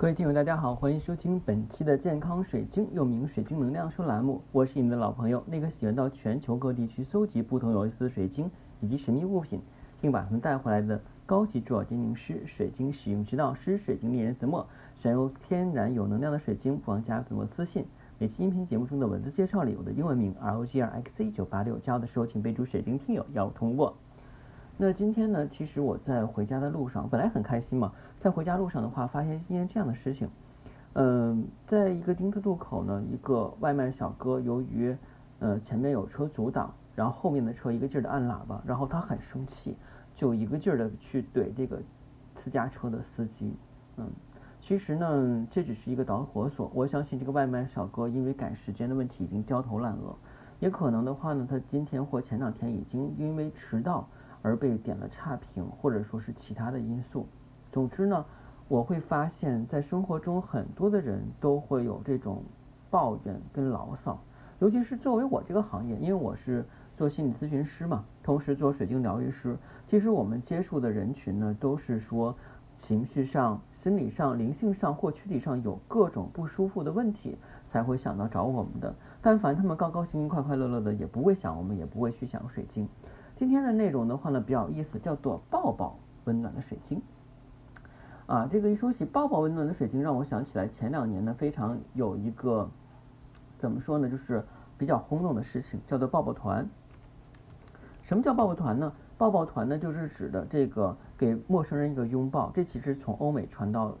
各位听友，大家好，欢迎收听本期的健康水晶，又名水晶能量说栏目。我是你的老朋友，那个喜欢到全球各地去搜集不同有意思的水晶以及神秘物品，并把它们带回来的高级珠宝鉴定师、水晶使用指导师、水晶猎人子墨。选用天然有能量的水晶，不妨加子墨私信。每期音频节目中的文字介绍里，我的英文名 R O G R X C 九八六，加我的时候请备注水晶听友，要通过。那今天呢，其实我在回家的路上，本来很开心嘛，在回家路上的话，发现一件这样的事情，嗯，在一个丁字路口呢，一个外卖小哥由于呃前面有车阻挡，然后后面的车一个劲儿的按喇叭，然后他很生气，就一个劲儿的去怼这个私家车的司机，嗯，其实呢，这只是一个导火索，我相信这个外卖小哥因为赶时间的问题已经焦头烂额，也可能的话呢，他今天或前两天已经因为迟到。而被点了差评，或者说是其他的因素。总之呢，我会发现，在生活中很多的人都会有这种抱怨跟牢骚，尤其是作为我这个行业，因为我是做心理咨询师嘛，同时做水晶疗愈师。其实我们接触的人群呢，都是说情绪上、心理上、灵性上或躯体上有各种不舒服的问题，才会想到找我们的。但凡他们高高兴兴、快快乐乐的，也不会想我们，也不会去想水晶。今天的内容的话呢比较有意思，叫做抱抱温暖的水晶。啊，这个一说起抱抱温暖的水晶，让我想起来前两年呢非常有一个怎么说呢，就是比较轰动的事情，叫做抱抱团。什么叫抱抱团呢？抱抱团呢就是指的这个给陌生人一个拥抱。这其实从欧美传到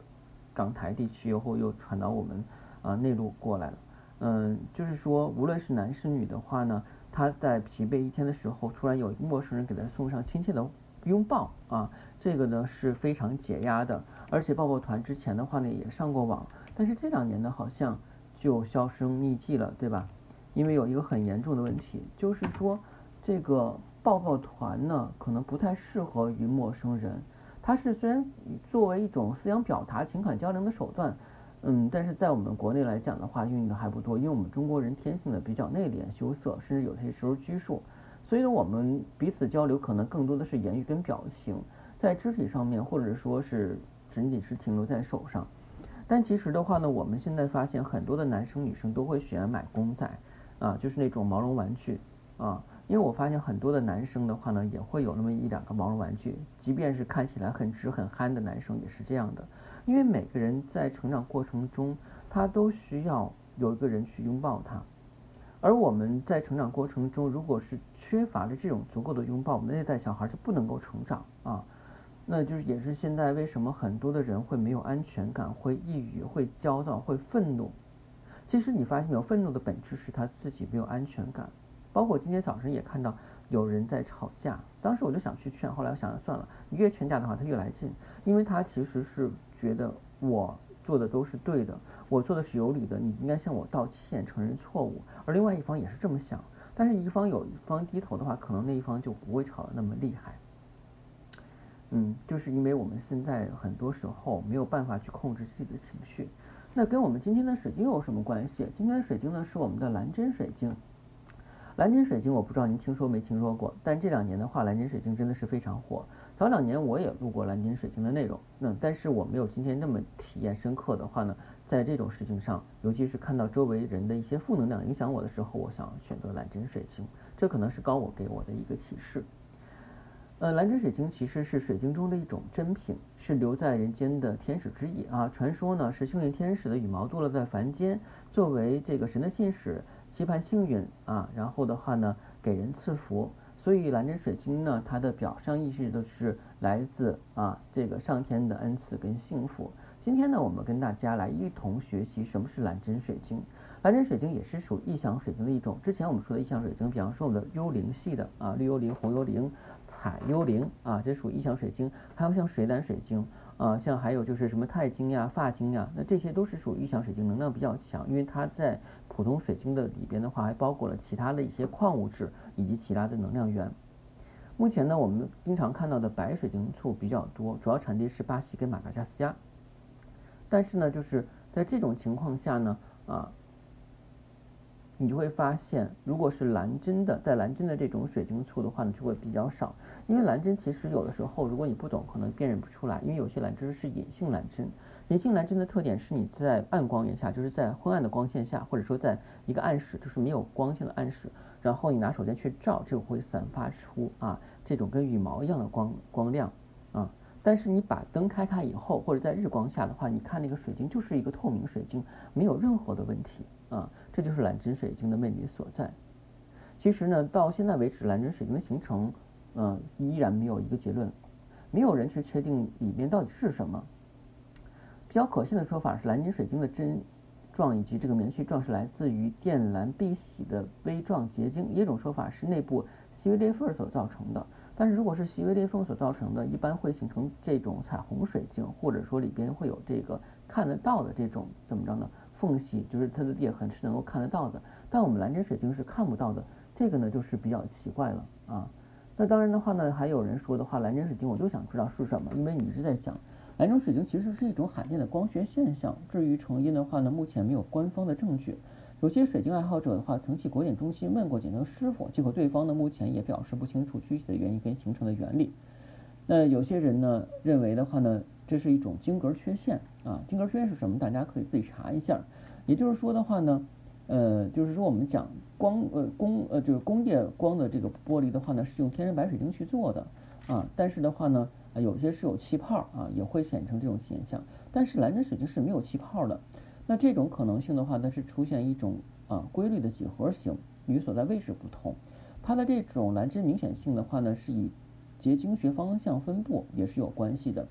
港台地区，以后又传到我们啊内陆过来了。嗯，就是说无论是男是女的话呢。他在疲惫一天的时候，突然有陌生人给他送上亲切的拥抱啊，这个呢是非常解压的。而且抱抱团之前的话呢也上过网，但是这两年呢好像就销声匿迹了，对吧？因为有一个很严重的问题，就是说这个抱抱团呢可能不太适合于陌生人。它是虽然作为一种思想表达、情感交流的手段。嗯，但是在我们国内来讲的话，运用的还不多，因为我们中国人天性的比较内敛、羞涩，甚至有些时候拘束，所以呢，我们彼此交流可能更多的是言语跟表情，在肢体上面，或者说是仅仅是停留在手上。但其实的话呢，我们现在发现很多的男生女生都会喜欢买公仔，啊，就是那种毛绒玩具，啊，因为我发现很多的男生的话呢，也会有那么一两个毛绒玩具，即便是看起来很直很憨的男生也是这样的。因为每个人在成长过程中，他都需要有一个人去拥抱他，而我们在成长过程中，如果是缺乏了这种足够的拥抱，我们内在小孩就不能够成长啊。那就是也是现在为什么很多的人会没有安全感，会抑郁，会焦躁，会愤怒。其实你发现没有，愤怒的本质是他自己没有安全感。包括今天早晨也看到有人在吵架，当时我就想去劝，后来我想算了，你越劝架的话他越来劲，因为他其实是。觉得我做的都是对的，我做的是有理的，你应该向我道歉，承认错误。而另外一方也是这么想，但是一方有一方低头的话，可能那一方就不会吵得那么厉害。嗯，就是因为我们现在很多时候没有办法去控制自己的情绪。那跟我们今天的水晶有什么关系？今天的水晶呢是我们的蓝针水晶。蓝针水晶我不知道您听说没听说过，但这两年的话，蓝针水晶真的是非常火。早两年我也录过蓝金水晶的内容，那但是我没有今天那么体验深刻的话呢，在这种事情上，尤其是看到周围人的一些负能量影响我的时候，我想选择蓝针水晶，这可能是高我给我的一个启示。呃，蓝针水晶其实是水晶中的一种珍品，是留在人间的天使之翼啊。传说呢是幸运天使的羽毛堕落在凡间，作为这个神的信使，期盼幸运啊，然后的话呢给人赐福。所以蓝针水晶呢，它的表象意识都是来自啊这个上天的恩赐跟幸福。今天呢，我们跟大家来一同学习什么是蓝针水晶。蓝针水晶也是属异象水晶的一种。之前我们说的异象水晶，比方说我们的幽灵系的啊，绿幽灵、红幽灵、彩幽灵啊，这属异象水晶。还有像水胆水晶啊，像还有就是什么钛晶呀、发晶呀，那这些都是属于异象水晶，能量比较强，因为它在。普通水晶的里边的话，还包括了其他的一些矿物质以及其他的能量源。目前呢，我们经常看到的白水晶簇比较多，主要产地是巴西跟马达加斯加。但是呢，就是在这种情况下呢，啊，你就会发现，如果是蓝针的，在蓝针的这种水晶簇的话呢，就会比较少。因为蓝针其实有的时候，如果你不懂，可能辨认不出来，因为有些蓝针是隐性蓝针。银性蓝针的特点是你在暗光源下，就是在昏暗的光线下，或者说在一个暗室，就是没有光线的暗室，然后你拿手电去照，就会散发出啊这种跟羽毛一样的光光亮啊。但是你把灯开开以后，或者在日光下的话，你看那个水晶就是一个透明水晶，没有任何的问题啊。这就是蓝针水晶的魅力所在。其实呢，到现在为止，蓝针水晶的形成，嗯，依然没有一个结论，没有人去确定里面到底是什么。比较可信的说法是，蓝金水晶的针状以及这个棉絮状是来自于靛蓝碧玺的微状结晶。一种说法是内部细微裂缝所造成的，但是如果是细微裂缝所造成的，一般会形成这种彩虹水晶，或者说里边会有这个看得到的这种怎么着呢？缝隙，就是它的裂痕是能够看得到的。但我们蓝针水晶是看不到的，这个呢就是比较奇怪了啊。那当然的话呢，还有人说的话，蓝针水晶我就想知道是什么，因为你一直在想。蓝针水晶其实是一种罕见的光学现象。至于成因的话呢，目前没有官方的证据。有些水晶爱好者的话，曾去国检中心问过检测师傅，结果对方呢目前也表示不清楚具体的原因跟形成的原理。那有些人呢认为的话呢，这是一种晶格缺陷啊。晶格缺陷是什么？大家可以自己查一下。也就是说的话呢，呃，就是说我们讲光呃工呃就是工业光的这个玻璃的话呢，是用天然白水晶去做的啊，但是的话呢。啊，有些是有气泡啊，也会显成这种现象。但是蓝针水晶是没有气泡的。那这种可能性的话，它是出现一种啊规律的几何形，与所在位置不同。它的这种蓝针明显性的话呢，是以结晶学方向分布也是有关系的。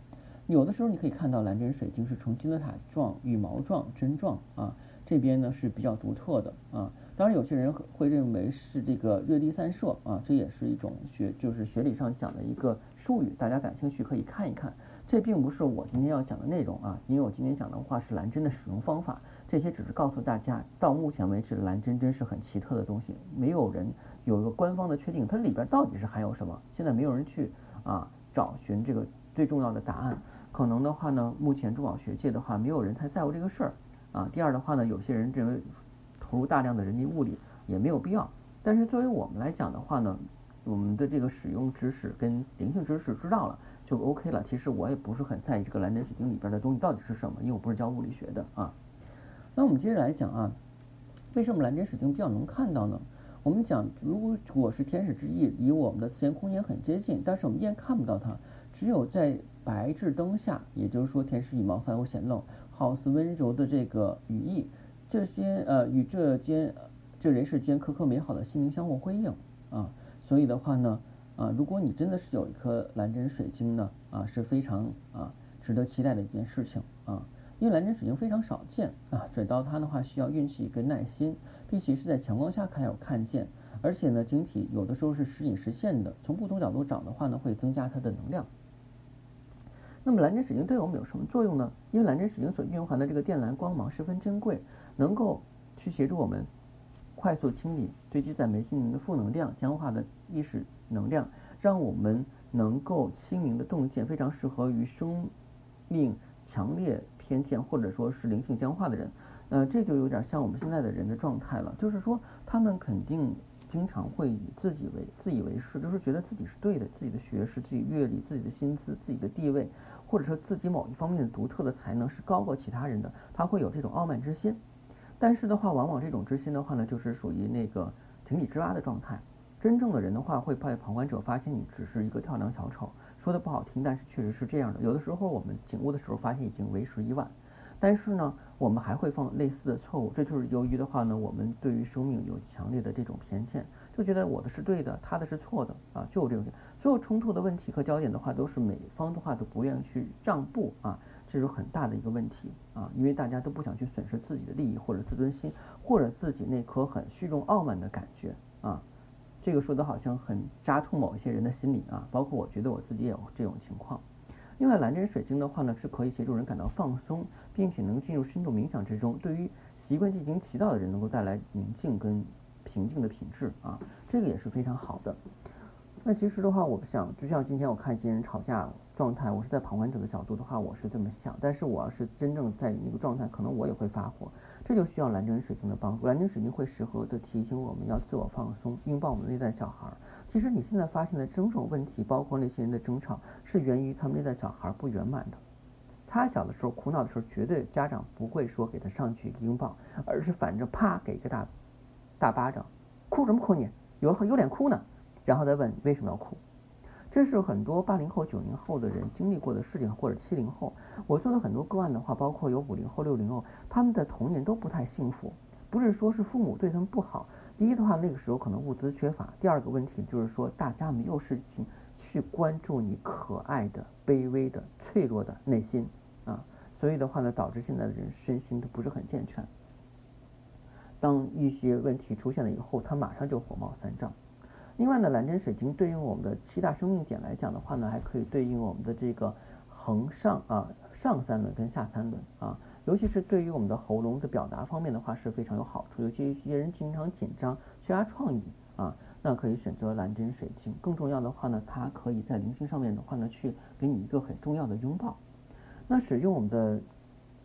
有的时候你可以看到蓝针水晶是呈金字塔状、羽毛状、针状啊，这边呢是比较独特的啊。当然，有些人会认为是这个热力散射啊，这也是一种学，就是学理上讲的一个术语，大家感兴趣可以看一看。这并不是我今天要讲的内容啊，因为我今天讲的话是蓝针的使用方法，这些只是告诉大家，到目前为止蓝针真是很奇特的东西，没有人有一个官方的确定，它里边到底是含有什么，现在没有人去啊找寻这个最重要的答案。可能的话呢，目前珠宝学界的话，没有人太在乎这个事儿啊。第二的话呢，有些人认为。投入大量的人力物力也没有必要，但是作为我们来讲的话呢，我们的这个使用知识跟灵性知识知道了就 OK 了。其实我也不是很在意这个蓝针水晶里边的东西到底是什么，因为我不是教物理学的啊。那我们接着来讲啊，为什么蓝针水晶比较能看到呢？我们讲，如果是天使之翼，离我们的次元空间很接近，但是我们依然看不到它，只有在白炽灯下，也就是说天使羽毛才会显露，好似温柔的这个羽翼。这些呃与这间这人世间颗颗美好的心灵相互辉映啊，所以的话呢啊，如果你真的是有一颗蓝针水晶呢啊，是非常啊值得期待的一件事情啊，因为蓝针水晶非常少见啊，找到它的话需要运气跟耐心，必须是在强光下才有看见，而且呢晶体有的时候是时隐时现的，从不同角度找的话呢会增加它的能量。那么蓝针水晶对我们有什么作用呢？因为蓝针水晶所蕴含的这个靛蓝光芒十分珍贵。能够去协助我们快速清理堆积在眉心的负能量、僵化的意识能量，让我们能够清明的洞见，非常适合于生命强烈偏见或者说是灵性僵化的人。呃，这就有点像我们现在的人的状态了，就是说他们肯定经常会以自己为自以为是，就是觉得自己是对的，自己的学识、自己阅历、自己的薪资、自己的地位，或者说自己某一方面的独特的才能是高过其他人的，他会有这种傲慢之心。但是的话，往往这种之心的话呢，就是属于那个井底之蛙的状态。真正的人的话，会被旁观者发现你只是一个跳梁小丑。说的不好听，但是确实是这样的。有的时候我们醒悟的时候，发现已经为时已晚。但是呢，我们还会犯类似的错误。这就是由于的话呢，我们对于生命有强烈的这种偏见，就觉得我的是对的，他的是错的啊，就有这种。所有冲突的问题和焦点的话，都是每方的话都不愿意去让步啊。这是很大的一个问题啊，因为大家都不想去损失自己的利益或者自尊心，或者自己那颗很虚荣傲慢的感觉啊。这个说的好像很扎痛某一些人的心理啊，包括我觉得我自己也有这种情况。另外，蓝针水晶的话呢，是可以协助人感到放松，并且能进入深度冥想之中，对于习惯进行祈祷的人能够带来宁静跟平静的品质啊，这个也是非常好的。那其实的话，我想就像今天我看一些人吵架状态，我是在旁观者的角度的话，我是这么想。但是我要是真正在那个状态，可能我也会发火。这就需要蓝针水晶的帮助。蓝针水晶会适合的提醒我们要自我放松，拥抱我们内在小孩，其实你现在发现的种种问题，包括那些人的争吵，是源于他们内在小孩不圆满的。他小的时候苦恼的时候，绝对家长不会说给他上去一个拥抱，而是反着啪给一个大大巴掌，哭什么哭你？有有脸哭呢？然后再问为什么要哭？这是很多八零后、九零后的人经历过的事情，或者七零后。我做的很多个案的话，包括有五零后、六零后，他们的童年都不太幸福。不是说是父母对他们不好，第一的话，那个时候可能物资缺乏；第二个问题就是说，大家没有事情去关注你可爱的、卑微的、脆弱的内心啊。所以的话呢，导致现在的人身心都不是很健全。当一些问题出现了以后，他马上就火冒三丈。另外呢，蓝针水晶对应我们的七大生命点来讲的话呢，还可以对应我们的这个横上啊上三轮跟下三轮啊，尤其是对于我们的喉咙的表达方面的话是非常有好处。尤其一些人经常紧张、缺乏创意啊，那可以选择蓝针水晶。更重要的话呢，它可以在灵性上面的话呢，去给你一个很重要的拥抱。那使用我们的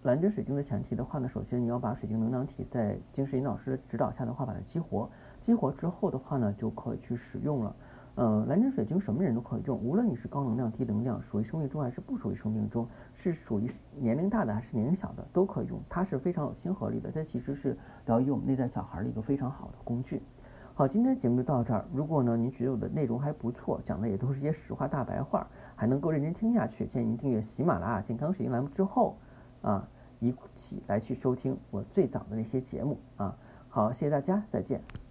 蓝针水晶的前提的话呢，首先你要把水晶能量体在金石引导师指导下的话把它激活。激活之后的话呢，就可以去使用了。呃，蓝针水晶什么人都可以用，无论你是高能量、低能量，属于生命中还是不属于生命中，是属于年龄大的还是年龄小的都可以用。它是非常有亲和力的，它其实是疗愈我们内在小孩的一个非常好的工具。好，今天节目就到这儿。如果呢您觉得我的内容还不错，讲的也都是一些实话大白话，还能够认真听下去，建议您订阅喜马拉雅健康水晶栏目之后啊，一起来去收听我最早的那些节目啊。好，谢谢大家，再见。